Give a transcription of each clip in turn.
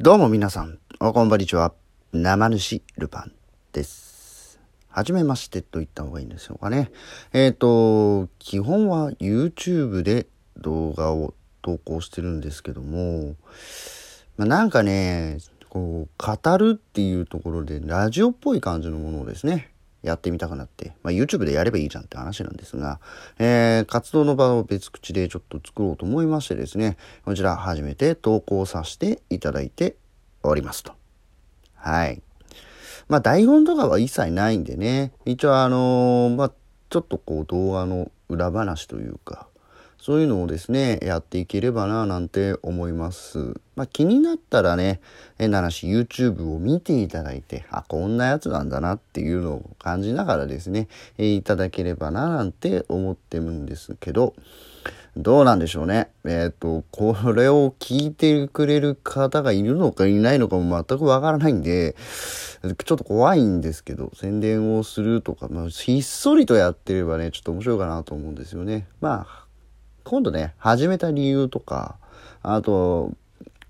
どうも皆さん、おこんばんにちは。生主ルパンです。はじめましてと言った方がいいんでしょうかね。えっ、と、基本は YouTube で動画を投稿してるんですけども、まあ、なんかね、こう、語るっていうところでラジオっぽい感じのものをですね、やってみたくなって、まあ、YouTube でやればいいじゃんって話なんですが、えー活動の場を別口でちょっと作ろうと思いましてですね、こちら初めて投稿させていただいておりますと。はい。まあ台本とかは一切ないんでね、一応あのーまあちょっとこう動画の裏話というか、そういうのをですね、やっていければななんて思います。まあ気になったらね、変な話 YouTube を見ていただいて、あ、こんなやつなんだなっていうのを感じながらですね、えいただければななんて思ってるんですけど、どうなんでしょうね。えっ、と、これを聞いてくれる方がいるのかいないのかも全くわからないんで、ちょっと怖いんですけど、宣伝をするとか、まあ、ひっそりとやってればね、ちょっと面白いかなと思うんですよね。まあ、今度ね、始めた理由とか、あと、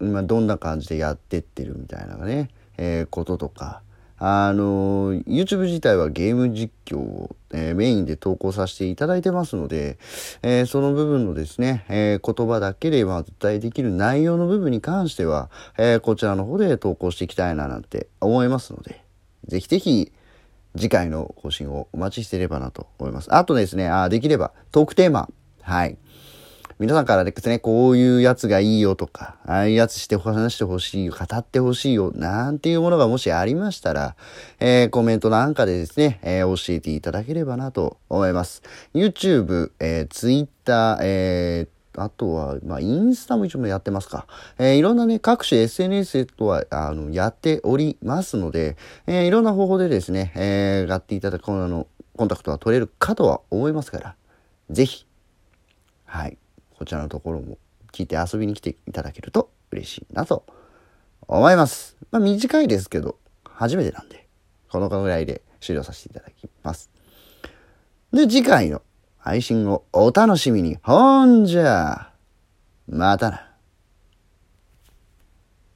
ま、どんな感じでやってってるみたいなね、えーこととか、あの YouTube 自体はゲーム実況を、えーメインで投稿させていただいてますので、えーその部分のですね、えー言葉だけでまあお伝えできる内容の部分に関しては、えこちらの方で投稿していきたいななんて思いますので、ぜひぜひ次回の更新をお待ちしていればなと思います。あとですね、あできればトークテーマ、はい。皆さんからですね、こういうやつがいいよとか、ああいうやつして話してほしいよ、語ってほしいよ、なんていうものがもしありましたら、えーコメントなんかでですね、えー教えていただければなと思います。YouTube、えー Twitter、えーあとは、まあ、インスタも一応やってますか。えーいろんなね、各種 SNS とは、あの、やっておりますので、えーいろんな方法でですね、えーやっていただく、あの、コンタクトは取れるかとは思いますから、ぜひ、はい。こちらのところも聞いて遊びに来ていただけると嬉しいなと思います。まあ短いですけど、初めてなんで、このぐらいで終了させていただきます。で、次回の配信をお楽しみに。ほんじゃ、またな。